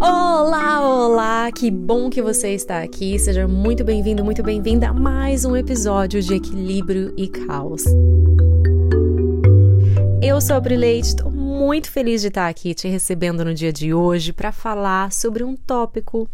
Olá, olá! Que bom que você está aqui. Seja muito bem-vindo, muito bem-vinda a mais um episódio de Equilíbrio e Caos. Eu sou a Bri Leite, estou muito feliz de estar aqui te recebendo no dia de hoje para falar sobre um tópico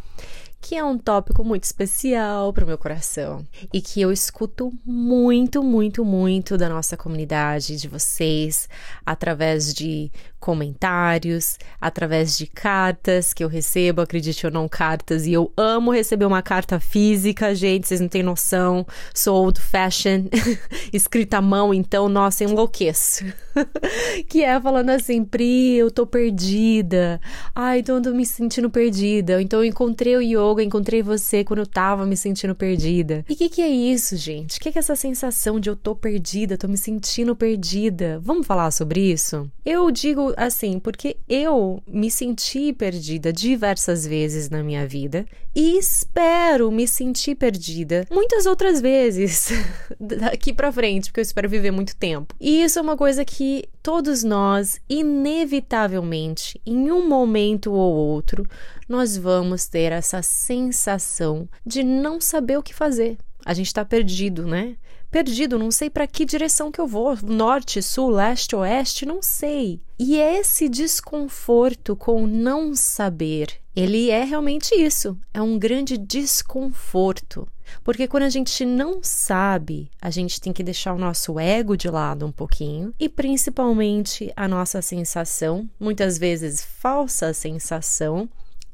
que é um tópico muito especial para o meu coração e que eu escuto muito, muito, muito da nossa comunidade, de vocês, através de comentários, através de cartas que eu recebo, acredite ou não, cartas, e eu amo receber uma carta física, gente, vocês não têm noção, sou old fashion, escrita à mão, então, nossa, enlouqueço. que é falando assim, Pri, eu tô perdida, ai, eu tô me sentindo perdida, então eu encontrei o yoga, encontrei você quando eu tava me sentindo perdida. E o que que é isso, gente? O que que é essa sensação de eu tô perdida, tô me sentindo perdida? Vamos falar sobre isso? Eu digo assim porque eu me senti perdida diversas vezes na minha vida e espero me sentir perdida muitas outras vezes daqui para frente, porque eu espero viver muito tempo. E isso é uma coisa que todos nós, inevitavelmente, em um momento ou outro, nós vamos ter essa sensação de não saber o que fazer. A gente está perdido, né? Perdido, não sei para que direção que eu vou, norte, sul, leste, oeste, não sei. E esse desconforto com não saber, ele é realmente isso, é um grande desconforto. Porque quando a gente não sabe, a gente tem que deixar o nosso ego de lado um pouquinho e principalmente a nossa sensação, muitas vezes falsa sensação,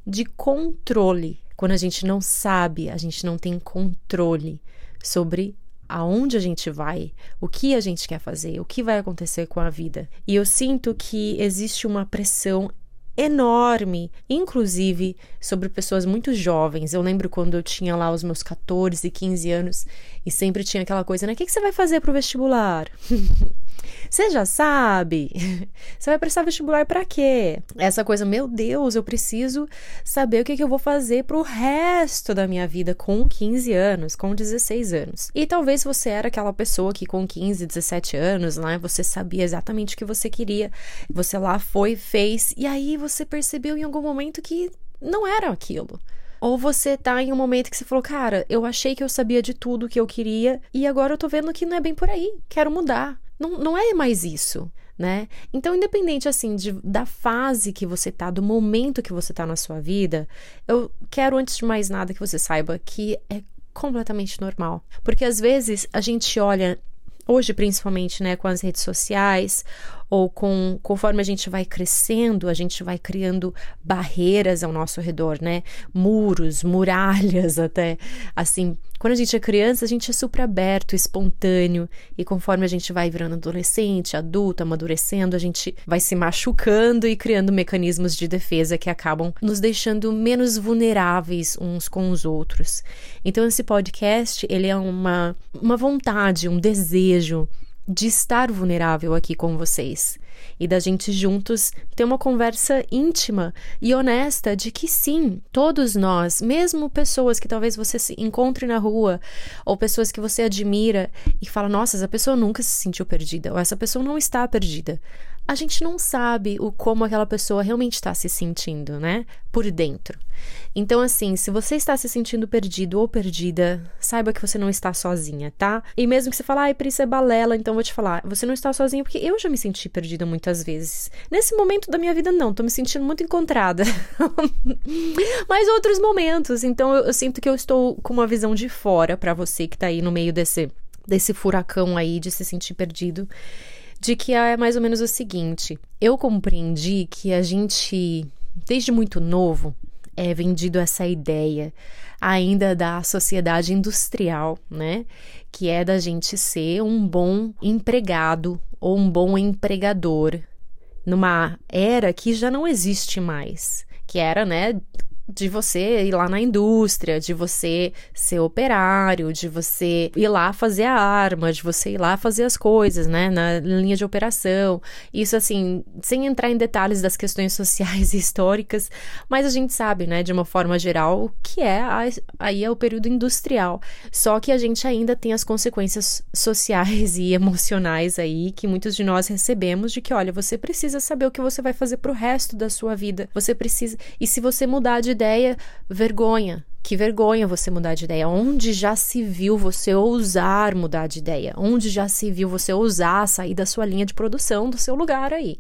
de controle. Quando a gente não sabe, a gente não tem controle sobre aonde a gente vai, o que a gente quer fazer, o que vai acontecer com a vida. E eu sinto que existe uma pressão enorme, inclusive sobre pessoas muito jovens. Eu lembro quando eu tinha lá os meus 14, 15 anos e sempre tinha aquela coisa, né? O que, que você vai fazer pro vestibular? Você já sabe? Você vai prestar vestibular para quê? Essa coisa, meu Deus, eu preciso saber o que, que eu vou fazer pro resto da minha vida com 15 anos, com 16 anos. E talvez você era aquela pessoa que com 15, 17 anos, né, você sabia exatamente o que você queria. Você lá foi, fez, e aí você percebeu em algum momento que não era aquilo. Ou você tá em um momento que você falou, cara, eu achei que eu sabia de tudo que eu queria e agora eu tô vendo que não é bem por aí, quero mudar. Não, não é mais isso. Né? Então, independente assim de, da fase que você tá, do momento que você tá na sua vida, eu quero antes de mais nada que você saiba que é completamente normal. Porque às vezes a gente olha hoje principalmente, né, com as redes sociais ou com conforme a gente vai crescendo, a gente vai criando barreiras ao nosso redor, né? Muros, muralhas até. Assim, quando a gente é criança, a gente é super aberto, espontâneo, e conforme a gente vai virando adolescente, adulto, amadurecendo, a gente vai se machucando e criando mecanismos de defesa que acabam nos deixando menos vulneráveis uns com os outros. Então esse podcast, ele é uma uma vontade, um desejo de estar vulnerável aqui com vocês e da gente juntos ter uma conversa íntima e honesta de que sim, todos nós, mesmo pessoas que talvez você se encontre na rua ou pessoas que você admira e fala, nossa, essa pessoa nunca se sentiu perdida ou essa pessoa não está perdida a gente não sabe o como aquela pessoa realmente está se sentindo, né? Por dentro. Então, assim, se você está se sentindo perdido ou perdida, saiba que você não está sozinha, tá? E mesmo que você fale, ai, Pri, é balela, então vou te falar, você não está sozinha porque eu já me senti perdida muitas vezes. Nesse momento da minha vida, não, tô me sentindo muito encontrada. Mas outros momentos, então eu, eu sinto que eu estou com uma visão de fora para você que tá aí no meio desse, desse furacão aí de se sentir perdido de que é mais ou menos o seguinte: eu compreendi que a gente, desde muito novo, é vendido essa ideia ainda da sociedade industrial, né? Que é da gente ser um bom empregado ou um bom empregador numa era que já não existe mais, que era, né, de você ir lá na indústria, de você ser operário, de você ir lá fazer a arma, de você ir lá fazer as coisas, né, na linha de operação. Isso assim, sem entrar em detalhes das questões sociais e históricas, mas a gente sabe, né, de uma forma geral, que é a, aí é o período industrial. Só que a gente ainda tem as consequências sociais e emocionais aí que muitos de nós recebemos de que, olha, você precisa saber o que você vai fazer pro resto da sua vida. Você precisa, e se você mudar de ideia, vergonha. Que vergonha você mudar de ideia. Onde já se viu você ousar mudar de ideia? Onde já se viu você ousar sair da sua linha de produção, do seu lugar aí?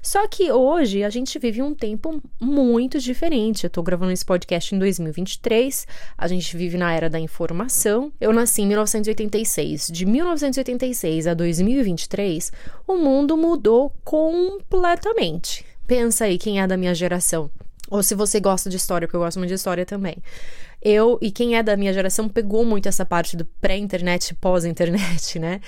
Só que hoje a gente vive um tempo muito diferente. Eu tô gravando esse podcast em 2023, a gente vive na era da informação. Eu nasci em 1986. De 1986 a 2023, o mundo mudou completamente. Pensa aí quem é da minha geração. Ou se você gosta de história, porque eu gosto muito de história também. Eu e quem é da minha geração pegou muito essa parte do pré-internet pós-internet, né?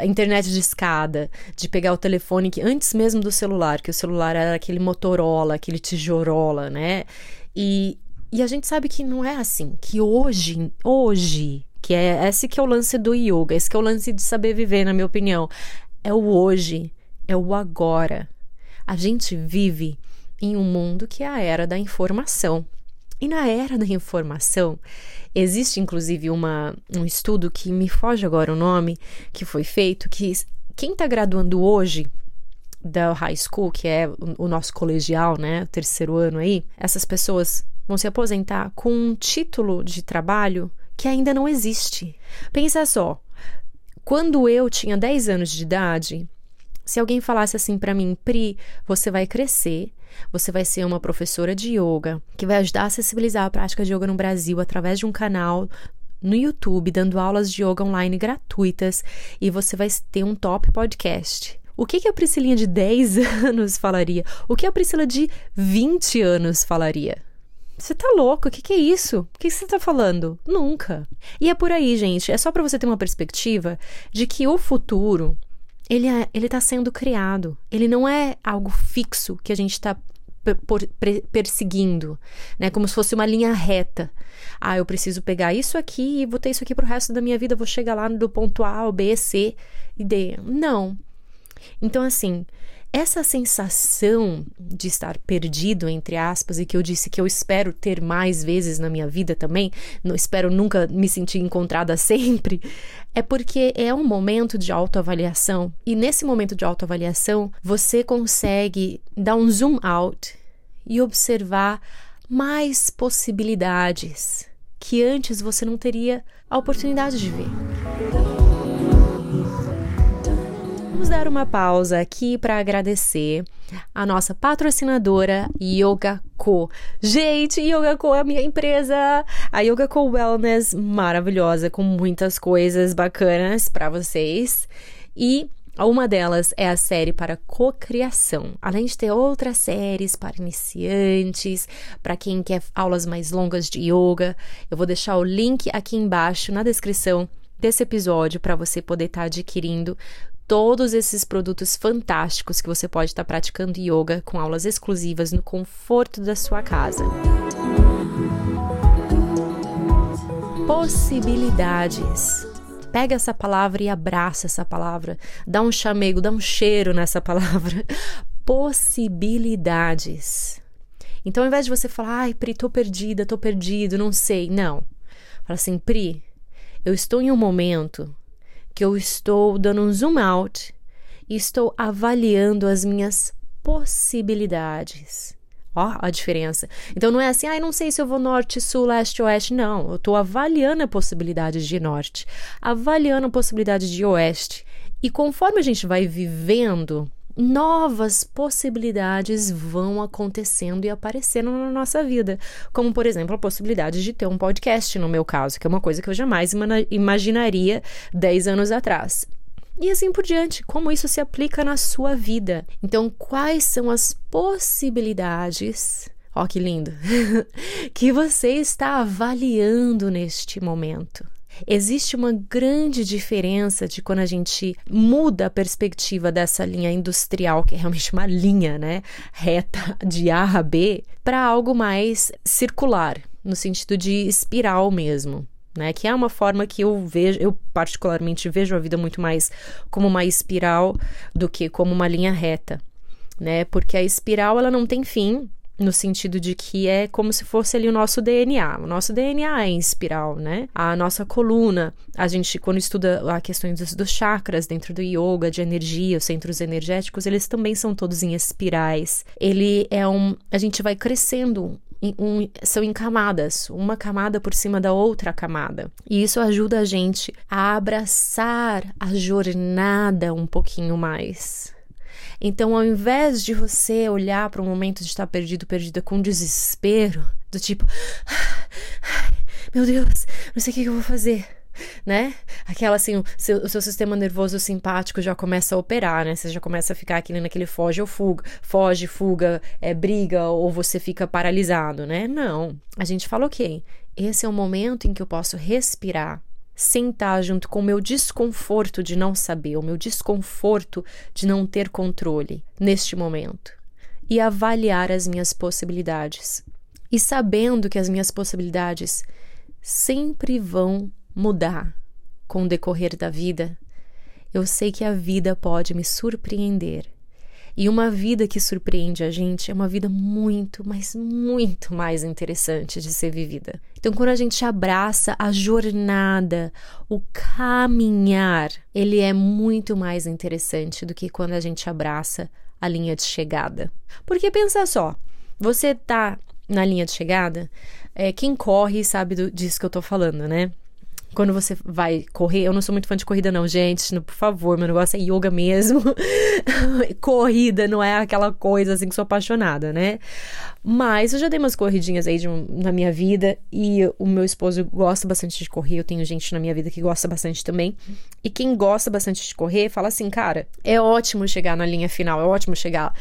A internet de escada, de pegar o telefone que antes mesmo do celular, que o celular era aquele Motorola, aquele tijorola, né? E, e a gente sabe que não é assim, que hoje, hoje, que é esse que é o lance do yoga, esse que é o lance de saber viver, na minha opinião, é o hoje, é o agora. A gente vive em um mundo que é a era da informação. E na era da informação, existe inclusive uma, um estudo que me foge agora o nome, que foi feito, que quem está graduando hoje da high school, que é o, nosso colegial, né, o terceiro ano aí, essas pessoas vão se aposentar com um título de trabalho que ainda não existe. Pensa só, quando eu tinha 10 anos de idade, se alguém falasse assim para mim, Pri, você vai crescer, você vai ser uma professora de yoga que vai ajudar a acessibilizar a prática de yoga no Brasil através de um canal no YouTube dando aulas de yoga online gratuitas e você vai ter um top podcast. O que, que a Priscilinha de 10 anos falaria? O que a Priscila de 20 anos falaria? Você tá louco? O que, que é isso? O que, você tá falando? Nunca. E é por aí, gente. É só para você ter uma perspectiva de que o futuro ele é, ele está sendo criado. Ele não é algo fixo que a gente está perseguindo, né? Como se fosse uma linha reta. Ah, eu preciso pegar isso aqui e vou ter isso aqui pro resto da minha vida, vou chegar lá do ponto A ao B, C e D. Não. Então, assim, essa sensação de estar perdido, entre aspas, e que eu disse que eu espero ter mais vezes na minha vida também, não espero nunca me sentir encontrada sempre, é porque é um momento de autoavaliação. E nesse momento de autoavaliação, você consegue dar um zoom out e observar mais possibilidades que antes você não teria a oportunidade de ver dar uma pausa aqui para agradecer a nossa patrocinadora Yoga Co. Gente, Yoga Co é a minha empresa, a Yoga Co Wellness, maravilhosa, com muitas coisas bacanas para vocês. E uma delas é a série para cocriação, além de ter outras séries para iniciantes, para quem quer aulas mais longas de yoga. Eu vou deixar o link aqui embaixo na descrição desse episódio para você poder estar tá adquirindo todos esses produtos fantásticos que você pode estar praticando yoga com aulas exclusivas no conforto da sua casa. Possibilidades. Pega essa palavra e abraça essa palavra. Dá um chamego, dá um cheiro nessa palavra. Possibilidades. Então, ao invés de você falar, ai, Pri, tô perdida, tô perdido, não sei. Não. Fala assim, Pri, eu estou em um momento que eu estou dando um zoom out e estou avaliando as minhas possibilidades. Ó, a diferença. Então não é assim, ah, não sei se eu vou norte, sul, leste, oeste. Não, eu estou avaliando a possibilidade de norte, avaliando a possibilidade de oeste. E conforme a gente vai vivendo novas possibilidades vão acontecendo e aparecendo na nossa vida. Como, por exemplo, a possibilidade de ter um podcast, no meu caso, que é uma coisa que eu jamais imaginaria 10 anos atrás. E assim por diante, como isso se aplica na sua vida. Então, quais são as possibilidades Ó, que lindo! que você está avaliando neste momento. Existe uma grande diferença de quando a gente muda a perspectiva dessa linha industrial, que é realmente uma linha, né, reta de A a B, para algo mais circular, no sentido de espiral mesmo. Né, que é uma forma que eu vejo, eu particularmente vejo a vida muito mais como uma espiral do que como uma linha reta, né? Porque a espiral ela não tem fim, no sentido de que é como se fosse ali o nosso DNA. O nosso DNA é em espiral, né? A nossa coluna, a gente, quando estuda a questão dos, dos chakras dentro do yoga, de energia, os centros energéticos, eles também são todos em espirais. Ele é um. A gente vai crescendo um, são em camadas, uma camada por cima da outra camada. E isso ajuda a gente a abraçar a jornada um pouquinho mais. Então, ao invés de você olhar para um momento de estar perdido, perdida com desespero, do tipo, meu Deus, não sei o que eu vou fazer né? Aquela assim, o seu, o seu, sistema nervoso simpático já começa a operar, né? Você já começa a ficar aqui naquele foge ou fuga, foge, fuga, é, briga, ou você fica paralisado, né? Não. A gente fala, ok, esse é o momento em que eu posso respirar, sentar junto com o meu desconforto de não saber, o meu desconforto de não ter controle neste momento e avaliar as minhas possibilidades. E sabendo que as minhas possibilidades sempre vão mudar com o decorrer da vida, eu sei que a vida pode me surpreender e uma vida que surpreende a gente é uma vida muito, mas muito mais interessante de ser vivida. Então, quando a gente abraça a jornada, o caminhar, ele é muito mais interessante do que quando a gente abraça a linha de chegada. Porque pensa só, você tá na linha de chegada, é, quem corre sabe do, disso que eu tô falando, né? Quando você vai correr, eu não sou muito fã de corrida, não, gente. Por favor, meu negócio é yoga mesmo. corrida não é aquela coisa assim que sou apaixonada, né? Mas eu já dei umas corridinhas aí de, na minha vida e o meu esposo gosta bastante de correr. Eu tenho gente na minha vida que gosta bastante também. E quem gosta bastante de correr fala assim, cara, é ótimo chegar na linha final, é ótimo chegar,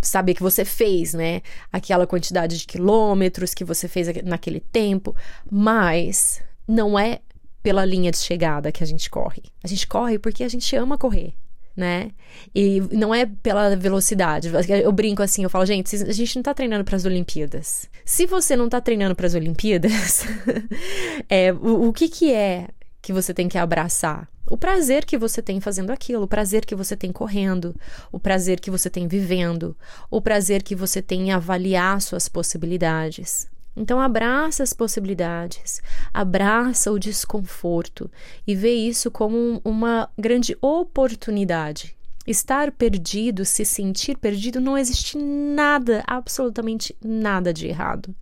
saber que você fez, né? Aquela quantidade de quilômetros que você fez naquele tempo, mas não é pela linha de chegada que a gente corre. A gente corre porque a gente ama correr, né? E não é pela velocidade. Eu brinco assim, eu falo, gente, a gente não tá treinando para as Olimpíadas. Se você não tá treinando para as Olimpíadas, é, o, o que que é que você tem que abraçar? O prazer que você tem fazendo aquilo, o prazer que você tem correndo, o prazer que você tem vivendo, o prazer que você tem em avaliar suas possibilidades. Então abraça as possibilidades, abraça o desconforto e vê isso como uma grande oportunidade. Estar perdido, se sentir perdido, não existe nada, absolutamente nada de errado.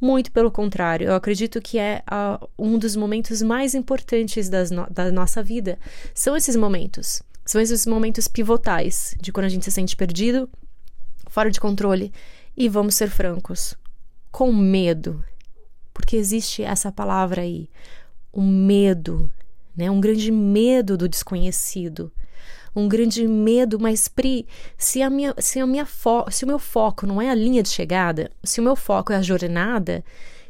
Muito pelo contrário, eu acredito que é uh, um dos momentos mais importantes no da nossa vida. São esses momentos. São esses momentos pivotais de quando a gente se sente perdido, fora de controle. E vamos ser francos, com medo, porque existe essa palavra aí, o medo, né? Um grande medo do desconhecido, um grande medo, mas Pri, se a minha, se a minha fo se o meu foco não é a linha de chegada, se o meu foco é a jornada,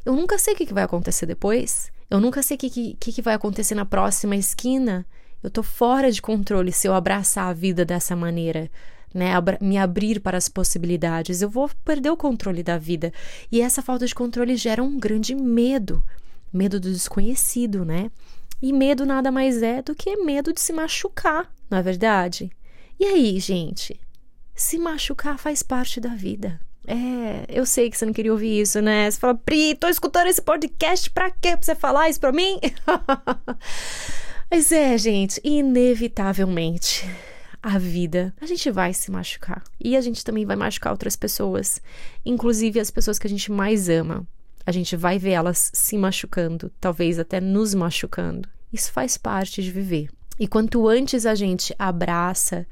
eu nunca sei o que, que vai acontecer depois. Eu nunca sei o que, que, que vai acontecer na próxima esquina. Eu tô fora de controle se eu abraçar a vida dessa maneira né, me abrir para as possibilidades, eu vou perder o controle da vida. E essa falta de controle gera um grande medo, medo do desconhecido, né? E medo nada mais é do que medo de se machucar, não é verdade? E aí, gente? Se machucar faz parte da vida. É, eu sei que você não queria ouvir isso, né? Você fala, Pri, tô escutando esse podcast pra quê? Pra você falar isso pra mim? Mas é, gente, inevitavelmente a vida, a gente vai se machucar. E a gente também vai machucar outras pessoas, inclusive as pessoas que a gente mais ama. A gente vai ver elas se machucando, talvez até nos machucando. Isso faz parte de viver. E quanto antes a gente abraça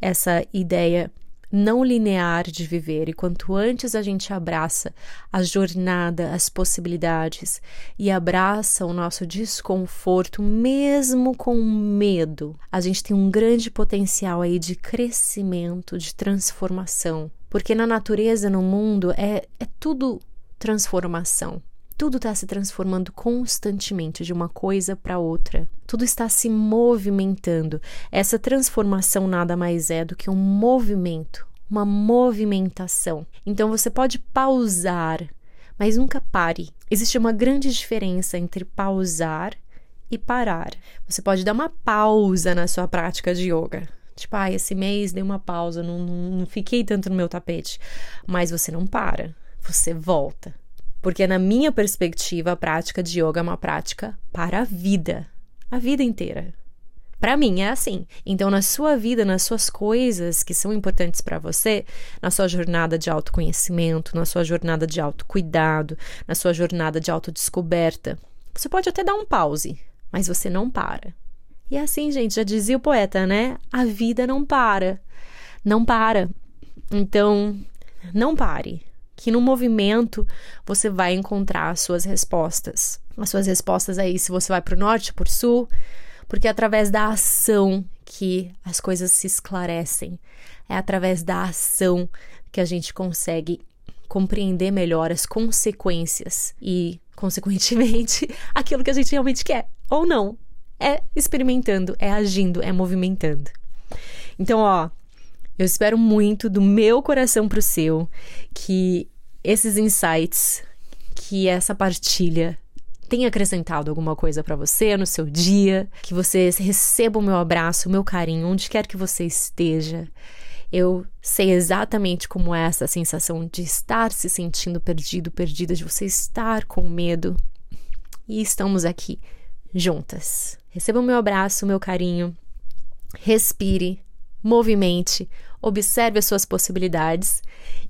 essa ideia não linear de viver, e quanto antes a gente abraça a jornada, as possibilidades e abraça o nosso desconforto, mesmo com medo, a gente tem um grande potencial aí de crescimento, de transformação. Porque na natureza, no mundo, é, é tudo transformação. Tudo está se transformando constantemente de uma coisa para outra. Tudo está se movimentando. Essa transformação nada mais é do que um movimento, uma movimentação. Então você pode pausar, mas nunca pare. Existe uma grande diferença entre pausar e parar. Você pode dar uma pausa na sua prática de yoga. Tipo, ah, esse mês dei uma pausa, não, não, não fiquei tanto no meu tapete. Mas você não para, você volta. Porque, na minha perspectiva, a prática de yoga é uma prática para a vida, a vida inteira. Para mim é assim. Então, na sua vida, nas suas coisas que são importantes para você, na sua jornada de autoconhecimento, na sua jornada de autocuidado, na sua jornada de autodescoberta, você pode até dar um pause, mas você não para. E é assim, gente, já dizia o poeta, né? A vida não para. Não para. Então, não pare. Que no movimento você vai encontrar as suas respostas. As suas respostas aí, se você vai para o norte, para o sul, porque é através da ação que as coisas se esclarecem. É através da ação que a gente consegue compreender melhor as consequências e, consequentemente, aquilo que a gente realmente quer ou não. É experimentando, é agindo, é movimentando. Então, ó, eu espero muito do meu coração pro seu que esses insights, que essa partilha tenha acrescentado alguma coisa para você no seu dia, que você receba o meu abraço, o meu carinho, onde quer que você esteja. Eu sei exatamente como é essa sensação de estar se sentindo perdido, perdida, de você estar com medo. E estamos aqui juntas. Receba o meu abraço, o meu carinho. Respire, movimente, observe as suas possibilidades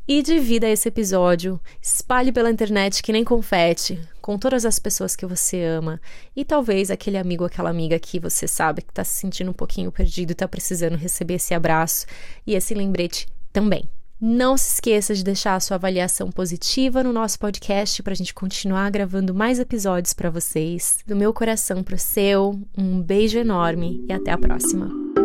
e divida esse episódio, espalhe pela internet que nem confete, com todas as pessoas que você ama e talvez aquele amigo, aquela amiga que você sabe que está se sentindo um pouquinho perdido e está precisando receber esse abraço e esse lembrete também. Não se esqueça de deixar a sua avaliação positiva no nosso podcast para a gente continuar gravando mais episódios para vocês. Do meu coração para o seu, um beijo enorme e até a próxima.